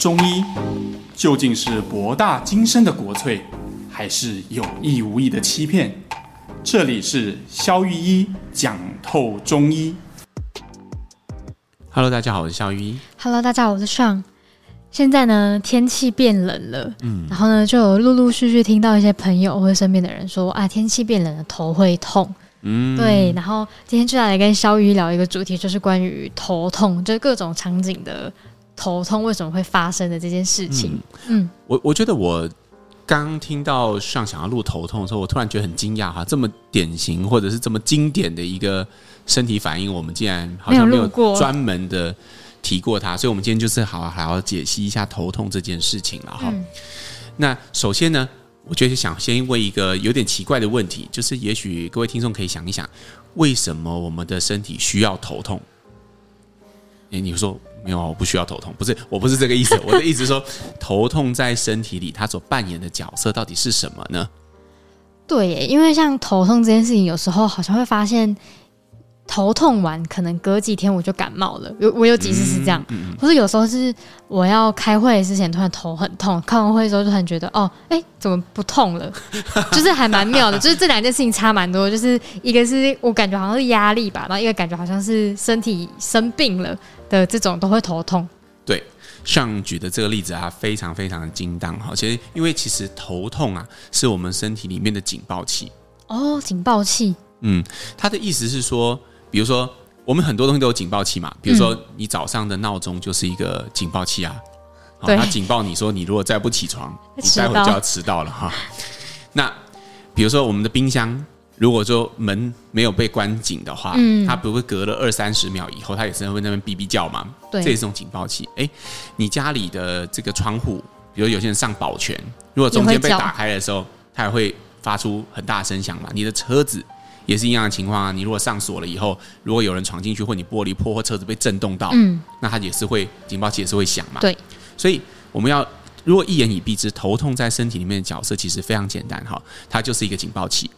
中医究竟是博大精深的国粹，还是有意无意的欺骗？这里是肖玉一讲透中医。Hello，大家好，我是肖玉一。Hello，大家好，我是 Sean。现在呢，天气变冷了，嗯，然后呢，就有陆陆续续听到一些朋友或者身边的人说啊，天气变冷了，头会痛。嗯，对。然后今天就来跟肖玉医聊一个主题，就是关于头痛，就是各种场景的。头痛为什么会发生的这件事情？嗯，嗯我我觉得我刚听到上想要录头痛的时候，我突然觉得很惊讶哈，这么典型或者是这么经典的一个身体反应，我们竟然好像没有专门的提过它，所以我们今天就是好好好解析一下头痛这件事情了哈。嗯、那首先呢，我觉得想先问一个有点奇怪的问题，就是也许各位听众可以想一想，为什么我们的身体需要头痛？诶，你说。没有啊，我不需要头痛，不是，我不是这个意思。我的意思是说，头痛在身体里它所扮演的角色到底是什么呢？对耶，因为像头痛这件事情，有时候好像会发现。头痛完，可能隔几天我就感冒了。有我有几次是这样，嗯嗯、或者有时候是我要开会之前突然头很痛，开完会之后就突然觉得哦，哎、欸，怎么不痛了？就是还蛮妙的，就是这两件事情差蛮多。就是一个是我感觉好像是压力吧，然后一个感觉好像是身体生病了的这种都会头痛。对，像举的这个例子啊，非常非常的精当哈。其实因为其实头痛啊，是我们身体里面的警报器。哦，警报器。嗯，它的意思是说。比如说，我们很多东西都有警报器嘛。比如说，你早上的闹钟就是一个警报器啊，对，它警报你说你如果再不起床，你待会就要迟到了哈。那比如说，我们的冰箱如果说门没有被关紧的话，嗯，它不会隔了二三十秒以后，它也是会那边哔哔叫嘛？对，这也是种警报器。哎，你家里的这个窗户，比如有些人上保全，如果中间被打开的时候，它也会发出很大声响嘛。你的车子。也是一样的情况啊！你如果上锁了以后，如果有人闯进去，或你玻璃破，或车子被震动到，嗯，那它也是会警报器也是会响嘛。对，所以我们要如果一言以蔽之，头痛在身体里面的角色其实非常简单哈，它就是一个警报器。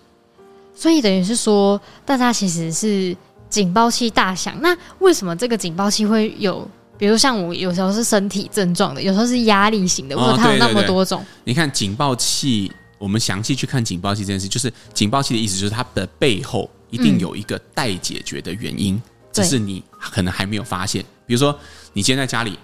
所以等于是说，大家其实是警报器大响。那为什么这个警报器会有？比如像我有时候是身体症状的，有时候是压力型的，或者它有那么多种。你看警报器。我们详细去看警报器这件事，就是警报器的意思，就是它的背后一定有一个待解决的原因，嗯、只是你可能还没有发现。比如说，你今天在家里，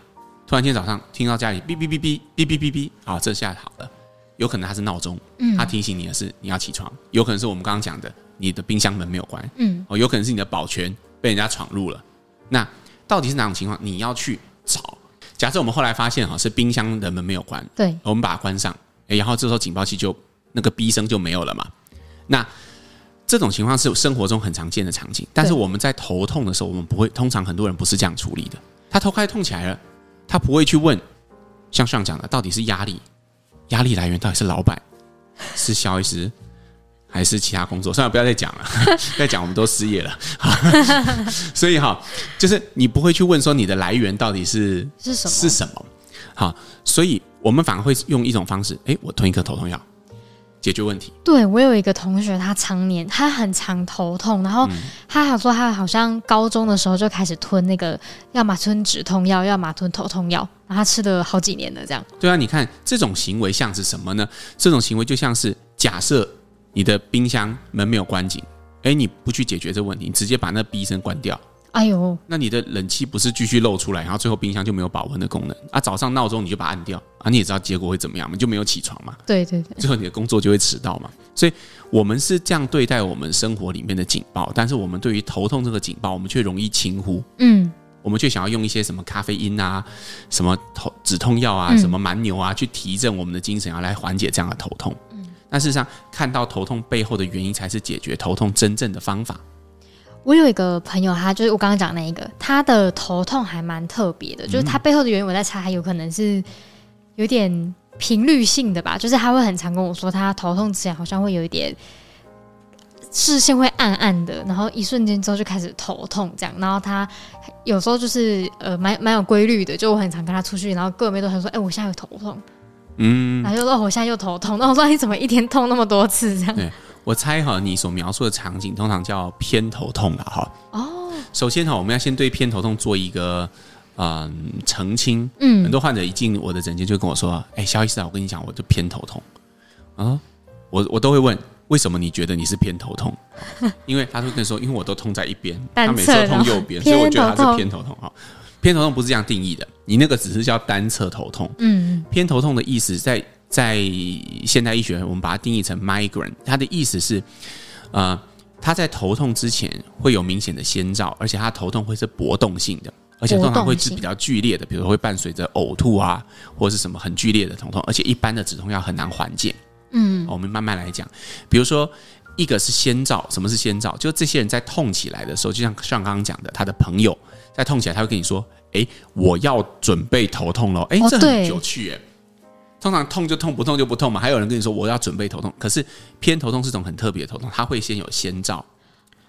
突然间早上听到家里哔哔哔哔哔哔哔哔，啊，这下好了，有可能它是闹钟，嗯，它提醒你的是你要起床，有可能是我们刚刚讲的你的冰箱门没有关，嗯，哦，有可能是你的保全被人家闯入了。那到底是哪种情况？你要去找。假设我们后来发现哈是冰箱的门没有关，对，我们把它关上，诶，然后这时候警报器就。那个逼声就没有了嘛？那这种情况是生活中很常见的场景，但是我们在头痛的时候，我们不会。通常很多人不是这样处理的。他头开始痛起来了，他不会去问，像上讲的，到底是压力，压力来源到底是老板，是肖医师，还是其他工作？算了，不要再讲了，再讲我们都失业了。所以哈，就是你不会去问说你的来源到底是是什么是什么？好，所以我们反而会用一种方式，哎，我吞一颗头痛药。解决问题。对，我有一个同学，他常年他很常头痛，然后他还说他好像高中的时候就开始吞那个，要么吞止痛药，要么吞头痛药，然后他吃了好几年了，这样。对啊，你看这种行为像是什么呢？这种行为就像是假设你的冰箱门没有关紧，哎，你不去解决这个问题，你直接把那哔声关掉。哎呦，那你的冷气不是继续漏出来，然后最后冰箱就没有保温的功能啊？早上闹钟你就把它按掉啊？你也知道结果会怎么样嘛？就没有起床嘛？对对对，最后你的工作就会迟到嘛？所以我们是这样对待我们生活里面的警报，但是我们对于头痛这个警报，我们却容易轻忽。嗯，我们却想要用一些什么咖啡因啊、什么头止痛药啊、什么蛮牛啊，去提振我们的精神，啊来缓解这样的头痛。嗯，但事实上，看到头痛背后的原因，才是解决头痛真正的方法。我有一个朋友，他就是我刚刚讲那一个，他的头痛还蛮特别的，就是他背后的原因，我在猜，还有可能是有点频率性的吧，就是他会很常跟我说，他头痛之前好像会有一点视线会暗暗的，然后一瞬间之后就开始头痛这样，然后他有时候就是呃蛮蛮有规律的，就我很常跟他出去，然后各位都很说，哎、欸，我现在有头痛，嗯，然后就说我现在又头痛，那我说你怎么一天痛那么多次？这样？我猜哈，你所描述的场景通常叫偏头痛了哈。哦，首先哈，我们要先对偏头痛做一个嗯澄清。嗯，很多患者一进我的诊间就跟我说：“哎，肖医师啊，我跟你讲，我就偏头痛啊。”我我都会问。为什么你觉得你是偏头痛？因为他会跟你说，因为我都痛在一边，他每次都痛右边，所以我觉得他是偏头痛。哈，偏头痛不是这样定义的，你那个只是叫单侧头痛。嗯，偏头痛的意思在在现代医学，我们把它定义成 migraine，它的意思是，呃，他在头痛之前会有明显的先兆，而且他头痛会是搏动性的，而且通常会是比较剧烈的，比如说会伴随着呕吐啊，或者是什么很剧烈的疼痛，而且一般的止痛药很难缓解。嗯，我们慢慢来讲。比如说，一个是先兆，什么是先兆？就这些人在痛起来的时候，就像像刚刚讲的，他的朋友在痛起来，他会跟你说：“哎，我要准备头痛了。”哎，这很有趣哎。通常痛就痛，不痛就不痛嘛。还有人跟你说：“我要准备头痛。”可是偏头痛是种很特别的头痛，它会先有先兆。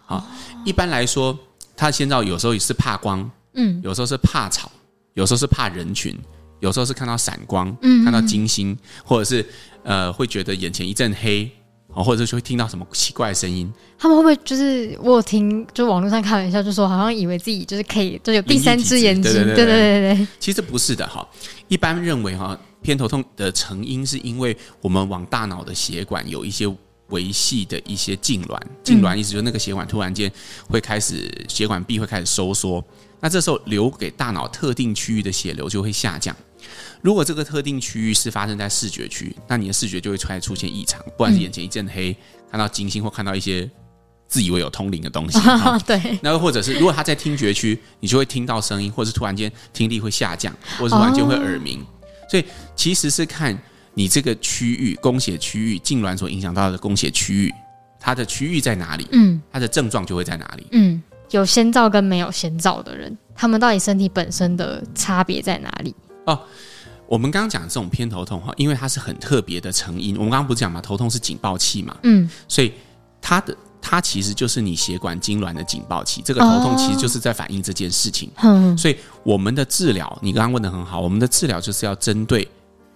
好，一般来说，它的先兆有时候也是怕光，嗯，有时候是怕吵，有时候是怕人群，有时候是看到闪光，嗯，看到金星，或者是。呃，会觉得眼前一阵黑，哦，或者是会听到什么奇怪的声音。他们会不会就是我有听，就网络上开玩笑，就说好像以为自己就是可以，就有第三只眼睛。对对对对对。其实不是的哈，一般认为哈，偏头痛的成因是因为我们往大脑的血管有一些维系的一些痉挛，痉挛意思就是那个血管突然间会开始血管壁会开始收缩，那这时候留给大脑特定区域的血流就会下降。如果这个特定区域是发生在视觉区，那你的视觉就会出来出现异常，不管是眼前一阵黑，看到金星或看到一些自以为有通灵的东西。哦、对，那或者是如果他在听觉区，你就会听到声音，或者是突然间听力会下降，或者是突然间会耳鸣。哦、所以其实是看你这个区域供血区域痉挛所影响到的供血区域，它的区域在哪里？嗯，它的症状就会在哪里？嗯，有先兆跟没有先兆的人，他们到底身体本身的差别在哪里？哦。我们刚刚讲这种偏头痛哈，因为它是很特别的成因。我们刚刚不是讲嘛，头痛是警报器嘛，嗯，所以它的它其实就是你血管痉挛的警报器。这个头痛其实就是在反映这件事情。嗯，所以我们的治疗，你刚刚问的很好，我们的治疗就是要针对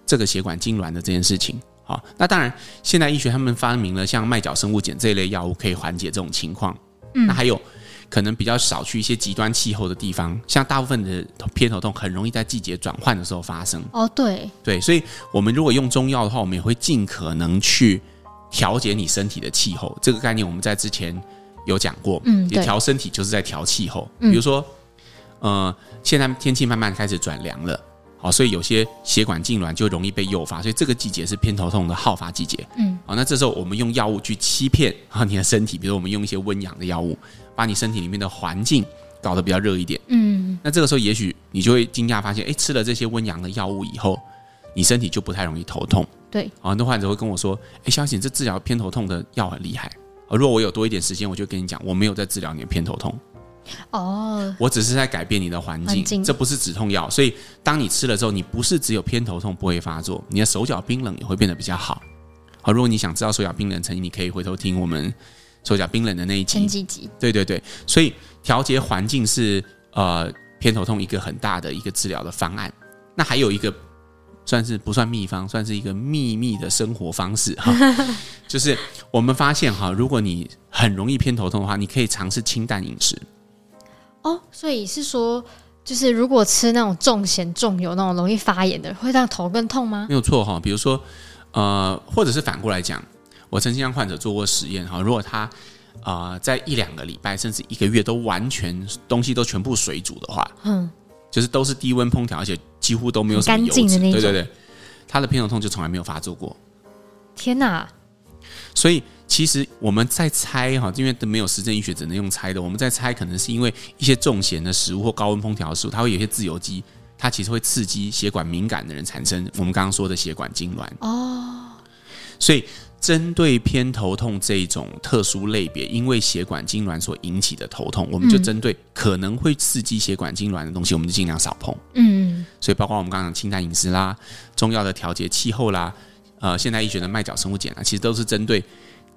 这个血管痉挛的这件事情。好，那当然，现代医学他们发明了像麦角生物碱这一类药物，可以缓解这种情况。嗯，那还有。可能比较少去一些极端气候的地方，像大部分的偏头痛很容易在季节转换的时候发生。哦，对，对，所以我们如果用中药的话，我们也会尽可能去调节你身体的气候。这个概念我们在之前有讲过，嗯，也调身体就是在调气候。比如说，呃，现在天气慢慢开始转凉了，好，所以有些血管痉挛就容易被诱发，所以这个季节是偏头痛的好发季节。嗯，好，那这时候我们用药物去欺骗啊 你的身体，比如我们用一些温阳的药物。把你身体里面的环境搞得比较热一点，嗯，那这个时候也许你就会惊讶发现，哎，吃了这些温阳的药物以后，你身体就不太容易头痛。对，很多患者会跟我说，哎，萧姐，这治疗偏头痛的药很厉害。而如果我有多一点时间，我就跟你讲，我没有在治疗你的偏头痛。哦，我只是在改变你的环境，环境，这不是止痛药。所以当你吃了之后，你不是只有偏头痛不会发作，你的手脚冰冷也会变得比较好。好，如果你想知道手脚冰冷成因，你可以回头听我们。手脚冰冷的那一集，前几集，对对对，所以调节环境是呃偏头痛一个很大的一个治疗的方案。那还有一个算是不算秘方，算是一个秘密的生活方式哈，就是我们发现哈，如果你很容易偏头痛的话，你可以尝试清淡饮食。哦，所以是说，就是如果吃那种重咸重油那种容易发炎的，会让头更痛吗？没有错哈，比如说呃，或者是反过来讲。我曾经让患者做过实验哈，如果他啊、呃、在一两个礼拜甚至一个月都完全东西都全部水煮的话，嗯，就是都是低温烹调，而且几乎都没有什么油脂，对对对，他的偏头痛就从来没有发作过。天哪！所以其实我们在猜哈，因为都没有实证医学，只能用猜的。我们在猜，可能是因为一些重咸的食物或高温烹调的食物，它会有一些自由基，它其实会刺激血管敏感的人产生我们刚刚说的血管痉挛哦。所以。针对偏头痛这种特殊类别，因为血管痉挛所引起的头痛，我们就针对可能会刺激血管痉挛的东西，我们就尽量少碰。嗯，所以包括我们刚刚讲清淡饮食啦，中药的调节气候啦，呃，现代医学的麦角生物碱啊，其实都是针对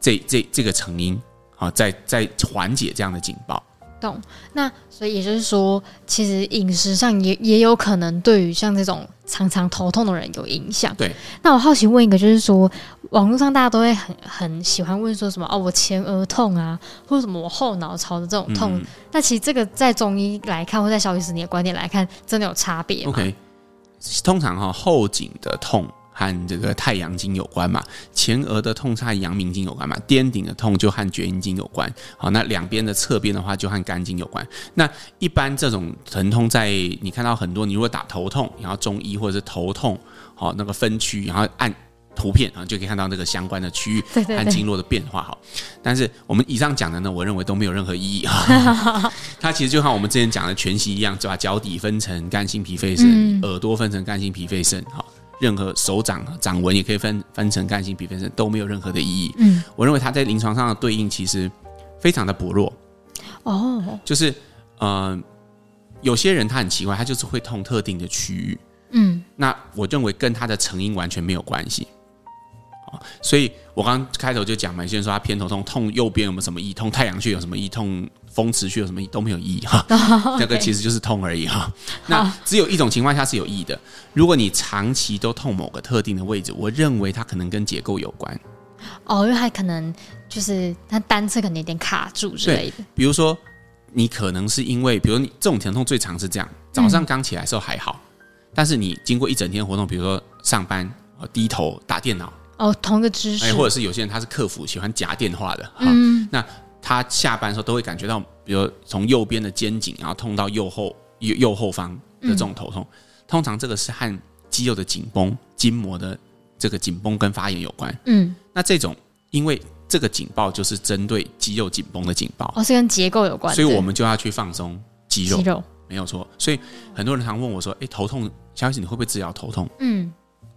这这这个成因啊，在在缓解这样的警报。懂。那所以也就是说，其实饮食上也也有可能对于像这种常常头痛的人有影响。对。那我好奇问一个，就是说，网络上大家都会很很喜欢问说什么哦，我前额痛啊，或者什么我后脑勺的这种痛。嗯、那其实这个在中医来看，或在小医师你的观点来看，真的有差别吗？OK。通常哈、哦、后颈的痛。和这个太阳经有关嘛，前额的痛和阳明经有关嘛，颠顶的痛就和厥阴经有关。好，那两边的侧边的话就和肝经有关。那一般这种疼痛，在你看到很多，你如果打头痛，然后中医或者是头痛，好那个分区，然后按图片啊，就可以看到那个相关的区域和经络的变化。好，但是我们以上讲的呢，我认为都没有任何意义啊。它其实就像我们之前讲的全息一样，就把脚底分成肝、心、脾、肺、肾，耳朵分成肝、心、脾、肺、肾。好。任何手掌掌纹也可以分分成干性、脾、肺、肾，都没有任何的意义。嗯，我认为它在临床上的对应其实非常的薄弱。哦，就是呃，有些人他很奇怪，他就是会痛特定的区域。嗯，那我认为跟他的成因完全没有关系。所以我刚刚开头就讲嘛，有些人说他偏头痛，痛右边有没有什么异？痛太阳穴有什么异？痛风持续有什么意？都没有意义哈。那个其实就是痛而已哈。那只有一种情况下是有意义的，如果你长期都痛某个特定的位置，我认为它可能跟结构有关。哦，因为它可能就是它单侧可能有点卡住之类的。比如说，你可能是因为，比如你这种疼痛最常是这样，早上刚起来的时候还好，但是你经过一整天活动，比如说上班低头打电脑。哦，同个姿势，哎，或者是有些人他是客服，喜欢夹电话的，嗯，那他下班的时候都会感觉到，比如从右边的肩颈，然后痛到右后右右后方的这种头痛，嗯、通常这个是和肌肉的紧绷、筋膜的这个紧绷跟发炎有关，嗯，那这种因为这个警报就是针对肌肉紧绷的警报，哦，是跟结构有关，所以我们就要去放松肌肉，肌肉。没有错，所以很多人常问我说，哎，头痛，小姐你会不会治疗头痛？嗯。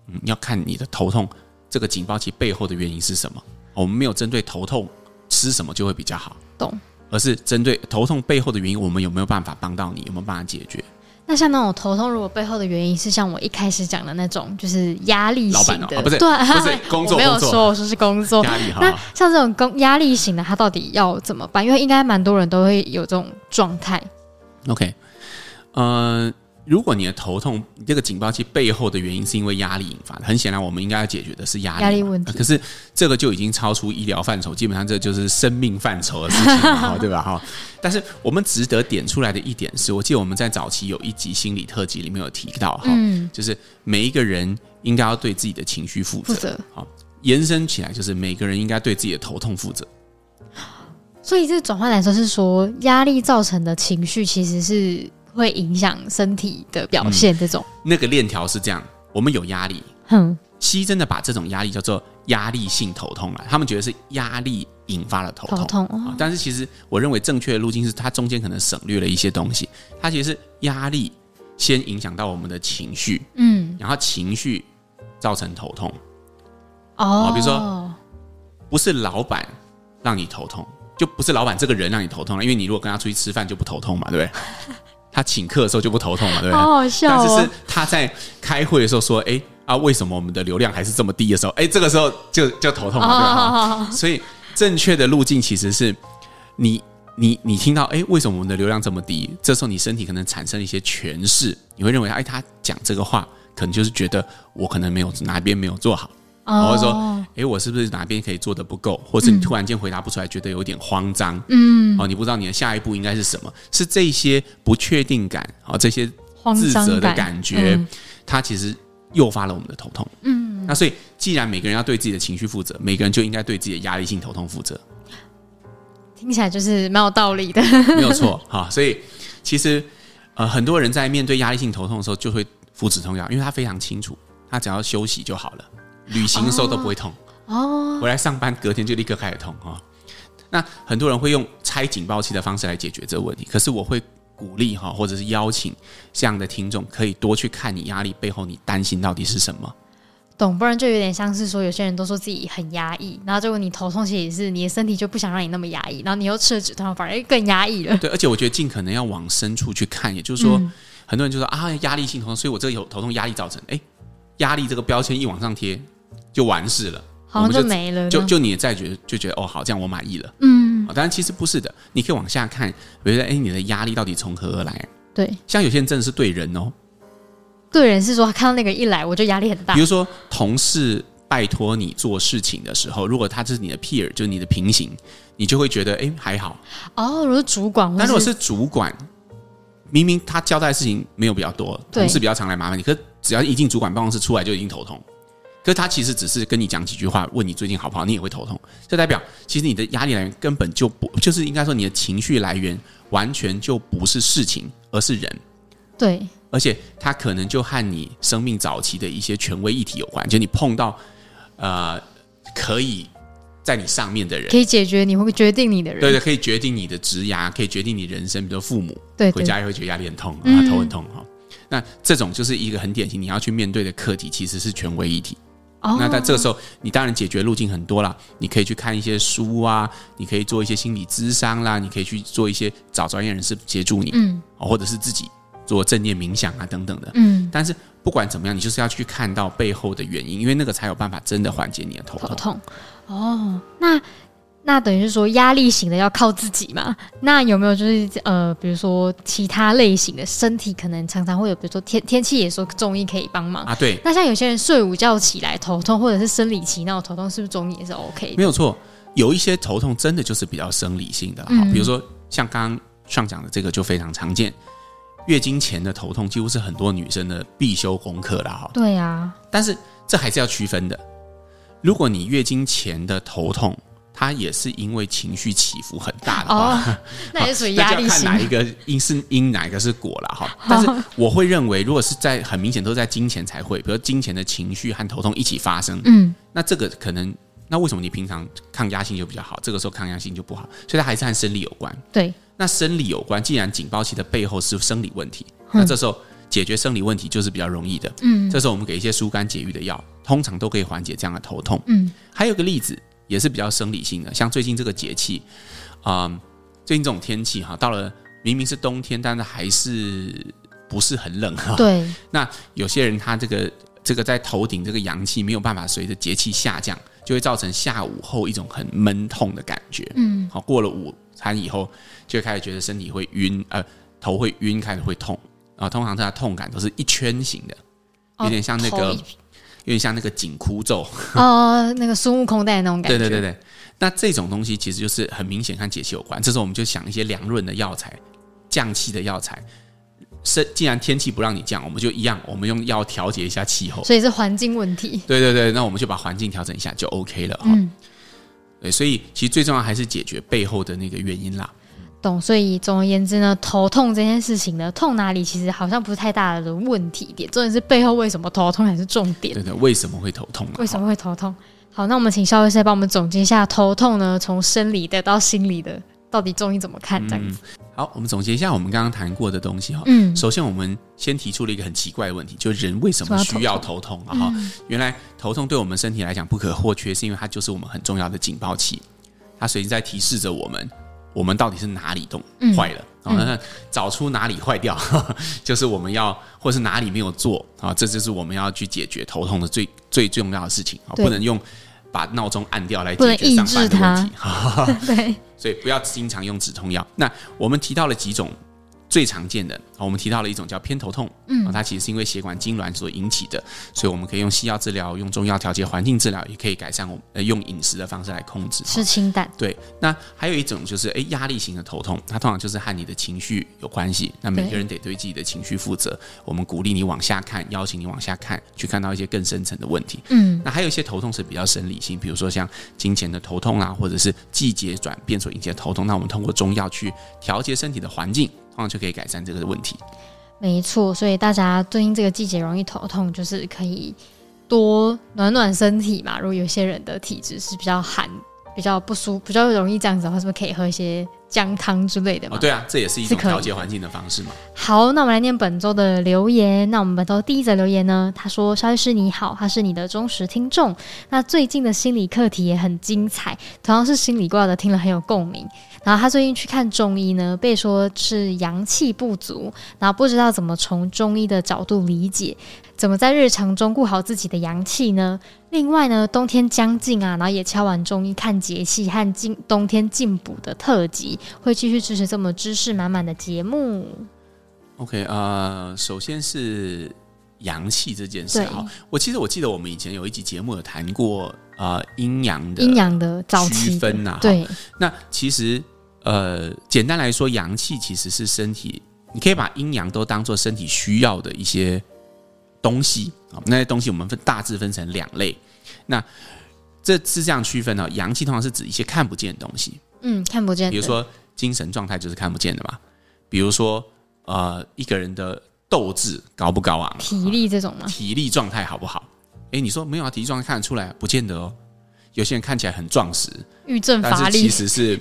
嗯，要看你的头痛。这个警报器背后的原因是什么？我们没有针对头痛吃什么就会比较好，懂？而是针对头痛背后的原因，我们有没有办法帮到你？有没有办法解决？那像那种头痛，如果背后的原因是像我一开始讲的那种，就是压力型的，不是，对，不是工作，我没有说，我说是工作压力。那像这种工压力型的，他到底要怎么办？因为应该蛮多人都会有这种状态。OK，嗯、呃。如果你的头痛，这个警报器背后的原因是因为压力引发的，很显然我们应该要解决的是压力，压力问题。可是这个就已经超出医疗范畴，基本上这就是生命范畴的事情了，对吧？哈。但是我们值得点出来的一点是，我记得我们在早期有一集心理特辑里面有提到，哈，就是每一个人应该要对自己的情绪负责。好，延伸起来就是每个人应该对自己的头痛负责。所以这转换来说是说，压力造成的情绪其实是。会影响身体的表现，这种、嗯、那个链条是这样。我们有压力，哼，西医真的把这种压力叫做压力性头痛啊。他们觉得是压力引发了头痛，头痛、哦。但是其实我认为正确的路径是，它中间可能省略了一些东西。它其实是压力先影响到我们的情绪，嗯，然后情绪造成头痛。哦，比如说不是老板让你头痛，就不是老板这个人让你头痛了，因为你如果跟他出去吃饭就不头痛嘛，对不对？他请客的时候就不头痛了，对不对？好好笑哦。但是是他在开会的时候说：“哎啊，为什么我们的流量还是这么低的时候？哎，这个时候就就头痛了，对吧？所以正确的路径其实是你，你你你听到哎，为什么我们的流量这么低？这时候你身体可能产生一些诠释，你会认为哎，他讲这个话可能就是觉得我可能没有哪边没有做好。”或者说，哎，我是不是哪边可以做的不够？或是你突然间回答不出来，觉得有点慌张，嗯，哦，你不知道你的下一步应该是什么？是这些不确定感，哦，这些自责的感觉，它其实诱发了我们的头痛。嗯，那所以，既然每个人要对自己的情绪负责，每个人就应该对自己的压力性头痛负责。听起来就是蛮有道理的，没有错。哈，所以其实呃，很多人在面对压力性头痛的时候，就会服止痛药，因为他非常清楚，他只要休息就好了。旅行的时候都不会痛哦，回来上班隔天就立刻开始痛哈。那很多人会用拆警报器的方式来解决这个问题，可是我会鼓励哈，或者是邀请这样的听众可以多去看你压力背后你担心到底是什么。懂，不然就有点像是说有些人都说自己很压抑，然后结果你头痛其实也是你的身体就不想让你那么压抑，然后你又吃了止痛反而更压抑了。对，而且我觉得尽可能要往深处去看，也就是说，嗯、很多人就说啊压力性头痛，所以我这个有头痛压力造成，哎，压力这个标签一往上贴。就完事了，好像就没了。就就你再觉得就觉得哦，好，这样我满意了。嗯，当然其实不是的，你可以往下看，比如说，哎，你的压力到底从何而来？对，像有些人真的是对人哦，对人是说他看到那个一来，我就压力很大。比如说同事拜托你做事情的时候，如果他就是你的 peer，就是你的平行，你就会觉得哎还好。哦，如果是主管，但如果是主管，明明他交代的事情没有比较多，同事比较常来麻烦你，可是只要一进主管办公室出来就已经头痛。可是他其实只是跟你讲几句话，问你最近好不好，你也会头痛。这代表其实你的压力来源根本就不，就是应该说你的情绪来源完全就不是事情，而是人。对，而且他可能就和你生命早期的一些权威议题有关，就你碰到呃可以在你上面的人，可以解决你会决定你的人，对对，可以决定你的职涯，可以决定你人生，比如父母，对，回家也会觉得压力很痛啊，头很痛哈。那这种就是一个很典型你要去面对的课题，其实是权威议题。Oh. 那在这个时候，你当然解决路径很多啦。你可以去看一些书啊，你可以做一些心理咨商啦，你可以去做一些找专业人士协助你，嗯，或者是自己做正念冥想啊等等的，嗯。但是不管怎么样，你就是要去看到背后的原因，因为那个才有办法真的缓解你的头痛。头痛哦，那。那等于是说压力型的要靠自己嘛？那有没有就是呃，比如说其他类型的身体可能常常会有，比如说天天气也说中医可以帮忙啊？对。那像有些人睡午觉起来头痛，或者是生理期那种头痛，是不是中医也是 OK 的？没有错，有一些头痛真的就是比较生理性的，嗯，比如说像刚刚上讲的这个就非常常见，月经前的头痛几乎是很多女生的必修功课了哈。对啊，但是这还是要区分的。如果你月经前的头痛，他也是因为情绪起伏很大的话，哦、那也属于压力型。看哪一个因是因，哪一个是果了 哈。但是我会认为，如果是在很明显都在金钱才会，比如金钱的情绪和头痛一起发生，嗯，那这个可能，那为什么你平常抗压性就比较好，这个时候抗压性就不好？所以它还是和生理有关。对，那生理有关，既然警报器的背后是生理问题，那这时候解决生理问题就是比较容易的。嗯，这时候我们给一些疏肝解郁的药，通常都可以缓解这样的头痛。嗯，还有个例子。也是比较生理性的，像最近这个节气，啊、嗯，最近这种天气哈，到了明明是冬天，但是还是不是很冷哈。对。那有些人他这个这个在头顶这个阳气没有办法随着节气下降，就会造成下午后一种很闷痛的感觉。嗯。好，过了午餐以后，就开始觉得身体会晕，呃，头会晕，开始会痛。啊，通常他的痛感都是一圈型的，有点像那个。哦有点像那个紧箍咒哦，那个孙悟空戴的那种感觉。对对对对，那这种东西其实就是很明显和节气有关。这时候我们就想一些凉润的药材、降气的药材。是，既然天气不让你降，我们就一样，我们用药调节一下气候。所以是环境问题。对对对，那我们就把环境调整一下就 OK 了哈。嗯。对，所以其实最重要还是解决背后的那个原因啦。懂，所以总而言之呢，头痛这件事情呢，痛哪里其实好像不是太大的问题点，重点是背后为什么头痛才是重点。对的，为什么会头痛？为什么会头痛？好，那我们请肖医师帮我们总结一下头痛呢，从生理的到心理的，到底中医怎么看？这样子。嗯，好，我们总结一下我们刚刚谈过的东西哈。嗯。首先，我们先提出了一个很奇怪的问题，就是人为什么需要头痛啊？哈，原来头痛对我们身体来讲不可或缺，是因为它就是我们很重要的警报器，它随时在提示着我们。我们到底是哪里动坏了？嗯嗯、找出哪里坏掉，就是我们要，或是哪里没有做啊？这就是我们要去解决头痛的最最重要的事情啊！不能用把闹钟按掉来解决上班的问题。对，所以不要经常用止痛药。那我们提到了几种。最常见的，我们提到了一种叫偏头痛，嗯，它其实是因为血管痉挛所引起的，所以我们可以用西药治疗，用中药调节，环境治疗也可以改善我们。呃，用饮食的方式来控制，吃清淡。对，那还有一种就是，诶，压力型的头痛，它通常就是和你的情绪有关系。那每个人得对自己的情绪负责。我们鼓励你往下看，邀请你往下看，去看到一些更深层的问题。嗯，那还有一些头痛是比较生理性，比如说像金钱的头痛啊，或者是季节转变所引起的头痛。那我们通过中药去调节身体的环境。就可以改善这个问题。没错，所以大家最近这个季节容易头痛，就是可以多暖暖身体嘛。如果有些人的体质是比较寒，比较不舒，比较容易这样子的话，是不是可以喝一些姜汤之类的嘛？哦，对啊，这也是一种调节环境的方式嘛。好，那我们来念本周的留言。那我们本周第一则留言呢，他说：“肖律师你好，他是你的忠实听众。那最近的心理课题也很精彩，同样是心理挂的，听了很有共鸣。然后他最近去看中医呢，被说是阳气不足，然后不知道怎么从中医的角度理解，怎么在日常中顾好自己的阳气呢？另外呢，冬天将近啊，然后也敲完中医看节气和进冬天进补的特辑，会继续支持这么知识满满的节目。OK，呃，首先是。阳气这件事哈，我其实我记得我们以前有一集节目有谈过啊阴阳的阴阳的区分呐，对。那其实呃简单来说，阳气其实是身体，你可以把阴阳都当做身体需要的一些东西啊。那些东西我们分大致分成两类。那这是这样区分的，阳气通常是指一些看不见的东西，嗯，看不见。比如说精神状态就是看不见的嘛。比如说呃一个人的。斗志高不高昂？体力这种吗？体力状态好不好？哎，你说没有啊？体力状态看得出来，不见得哦。有些人看起来很壮实，郁症乏力，其实是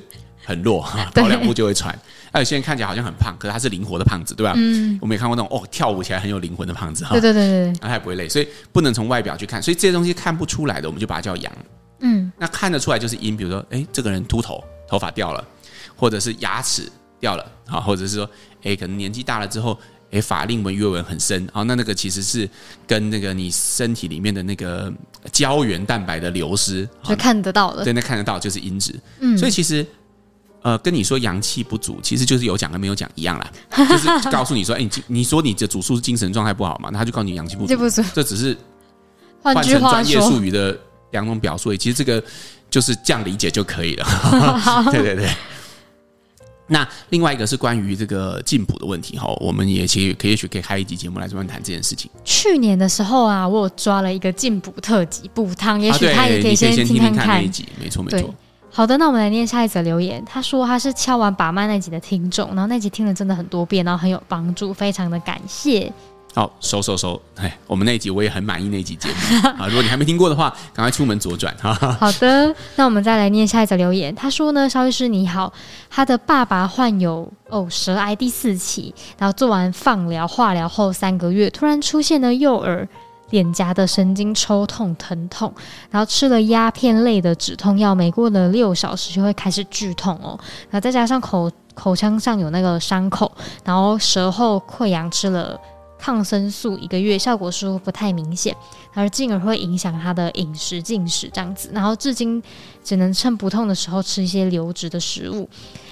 很弱，跑两步就会喘。那有些人看起来好像很胖，可是他是灵活的胖子，对吧？嗯。我们也看过那种哦，跳舞起来很有灵魂的胖子，哈。对对对对。他也不会累，所以不能从外表去看。所以这些东西看不出来的，我们就把它叫阳。嗯。那看得出来就是阴，比如说，哎，这个人秃头，头发掉了，或者是牙齿掉了，好，或者是说，哎，可能年纪大了之后。诶，法令纹、月纹很深，好，那那个其实是跟那个你身体里面的那个胶原蛋白的流失，就看得到的，对，那看得到就是阴质。嗯，所以其实呃，跟你说阳气不足，其实就是有讲跟没有讲一样啦，就是告诉你说，哎，你你说你的主诉是精神状态不好嘛，那他就告诉你阳气不足，不足，这只是 换成专业术语的两种表述，其实这个就是这样理解就可以了。对对对。那另外一个是关于这个进补的问题哈，我们也其实可以也许可以开一集节目来专门谈这件事情。去年的时候啊，我有抓了一个进补特辑补汤，也许他也可以先听看看那一集，没错没错。好的，那我们来念下一则留言。他说他是敲完把脉那集的听众，然后那集听了真的很多遍，然后很有帮助，非常的感谢。好，收收收！哎，我们那一集我也很满意那一集节目 啊。如果你还没听过的话，赶快出门左转哈。好的，那我们再来念下一则留言。他说呢，肖医师你好，他的爸爸患有哦舌癌第四期，然后做完放疗化疗后三个月，突然出现了右耳脸颊的神经抽痛疼痛，然后吃了鸦片类的止痛药，没过了六小时就会开始剧痛哦。然后再加上口口腔上有那个伤口，然后舌后溃疡吃了。抗生素一个月效果似乎不太明显，而进而会影响他的饮食进食这样子，然后至今只能趁不痛的时候吃一些流质的食物，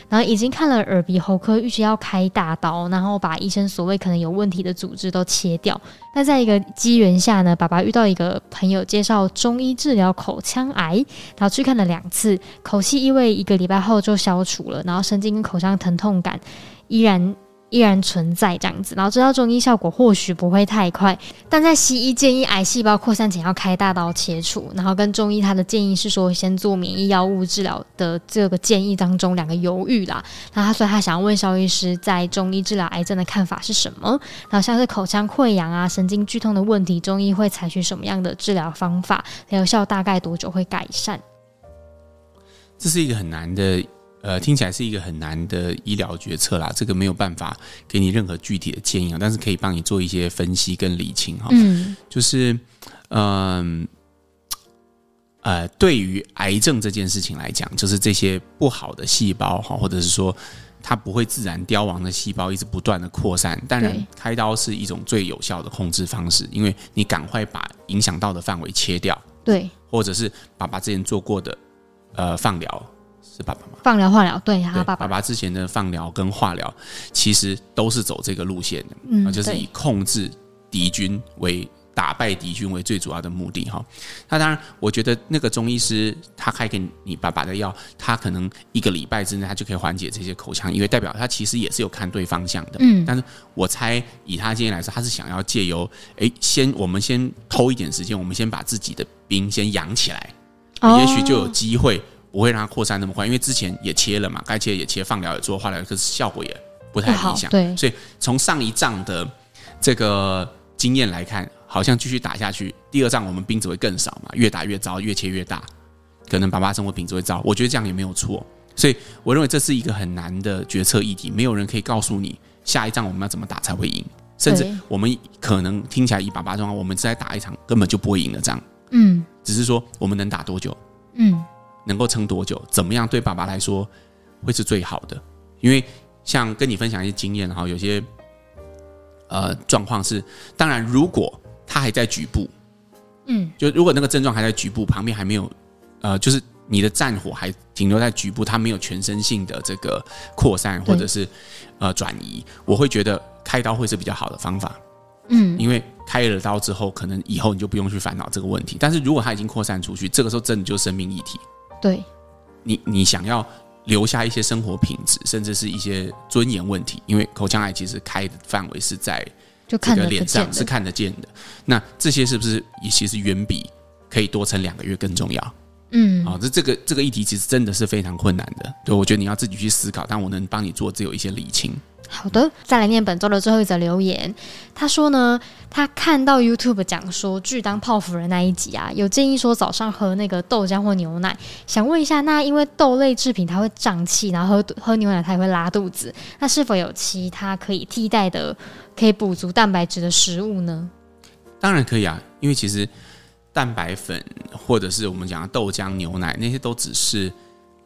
然后已经看了耳鼻喉科，预计要开大刀，然后把医生所谓可能有问题的组织都切掉。那在一个机缘下呢，爸爸遇到一个朋友介绍中医治疗口腔癌，然后去看了两次，口气异味一个礼拜后就消除了，然后神经跟口腔疼痛感依然。依然存在这样子，然后知道中医效果或许不会太快，但在西医建议癌细胞扩散前要开大刀切除，然后跟中医他的建议是说先做免疫药物治疗的这个建议当中两个犹豫啦。那他所以他想要问肖医师在中医治疗癌症的看法是什么？然后像是口腔溃疡啊、神经剧痛的问题，中医会采取什么样的治疗方法？疗效大概多久会改善？这是一个很难的。呃，听起来是一个很难的医疗决策啦，这个没有办法给你任何具体的建议啊，但是可以帮你做一些分析跟理清哈。嗯，就是，嗯，呃，对于癌症这件事情来讲，就是这些不好的细胞哈，或者是说它不会自然凋亡的细胞，一直不断的扩散。当然，开刀是一种最有效的控制方式，因为你赶快把影响到的范围切掉，对，或者是爸爸之前做过的呃放疗。是爸爸吗？放疗、化疗，对，他爸爸。爸爸之前的放疗跟化疗，其实都是走这个路线的，嗯，就是以控制敌军为打败敌军为最主要的目的哈。那当然，我觉得那个中医师他开给你爸爸的药，他可能一个礼拜之内他就可以缓解这些口腔，因为代表他其实也是有看对方向的，嗯。但是我猜以他今天来说，他是想要借由哎，先我们先偷一点时间，我们先把自己的兵先养起来，也许就有机会。不会让它扩散那么快，因为之前也切了嘛，该切也切，放疗也做，化疗，可是效果也不太理想。对，所以从上一仗的这个经验来看，好像继续打下去，第二仗我们兵只会更少嘛，越打越糟，越切越大，可能爸爸生活品质会糟。我觉得这样也没有错，所以我认为这是一个很难的决策议题，没有人可以告诉你下一仗我们要怎么打才会赢，甚至我们可能听起来以爸爸状况，我们再打一场根本就不会赢的仗。嗯，只是说我们能打多久？嗯。能够撑多久？怎么样对爸爸来说会是最好的。因为像跟你分享一些经验哈，有些呃状况是，当然如果他还在局部，嗯，就如果那个症状还在局部，旁边还没有呃，就是你的战火还停留在局部，它没有全身性的这个扩散或者是呃转移，我会觉得开刀会是比较好的方法。嗯，因为开了刀之后，可能以后你就不用去烦恼这个问题。但是如果它已经扩散出去，这个时候真的就是生命议题。对，你你想要留下一些生活品质，甚至是一些尊严问题，因为口腔癌其实开的范围是在这个脸上是看得见的。那这些是不是也其实远比可以多撑两个月更重要？嗯，好，这这个这个议题其实真的是非常困难的。对，我觉得你要自己去思考，但我能帮你做只有一些理清。好的，再来念本周的最后一则留言。他说呢，他看到 YouTube 讲说巨当泡芙人那一集啊，有建议说早上喝那个豆浆或牛奶。想问一下，那因为豆类制品它会胀气，然后喝喝牛奶它也会拉肚子，那是否有其他可以替代的、可以补足蛋白质的食物呢？当然可以啊，因为其实蛋白粉或者是我们讲的豆浆、牛奶那些都只是。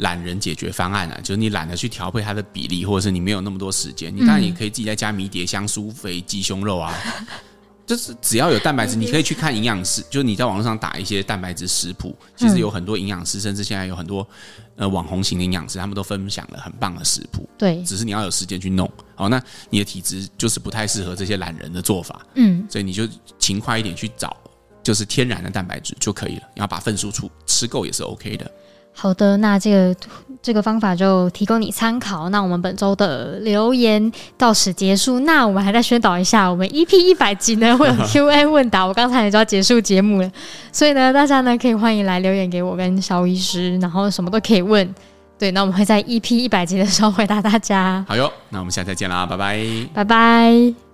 懒人解决方案啊，就是你懒得去调配它的比例，或者是你没有那么多时间，你当然也可以自己在家迷迭香、苏肥、鸡胸肉啊，就是只要有蛋白质，你可以去看营养师，就是你在网络上打一些蛋白质食谱，其实有很多营养师，甚至现在有很多呃网红型的营养师，他们都分享了很棒的食谱。对，只是你要有时间去弄。好，那你的体质就是不太适合这些懒人的做法，嗯，所以你就勤快一点去找，就是天然的蛋白质就可以了。你要把份数出吃够也是 OK 的。好的，那这个这个方法就提供你参考。那我们本周的留言到此结束。那我们还在宣导一下，我们 EP 一百集呢 会有 Q&A 问答。我刚才也就要结束节目了，所以呢，大家呢可以欢迎来留言给我跟萧医师，然后什么都可以问。对，那我们会在 EP 一百集的时候回答大家。好哟，那我们下次再见啦，拜拜，拜拜。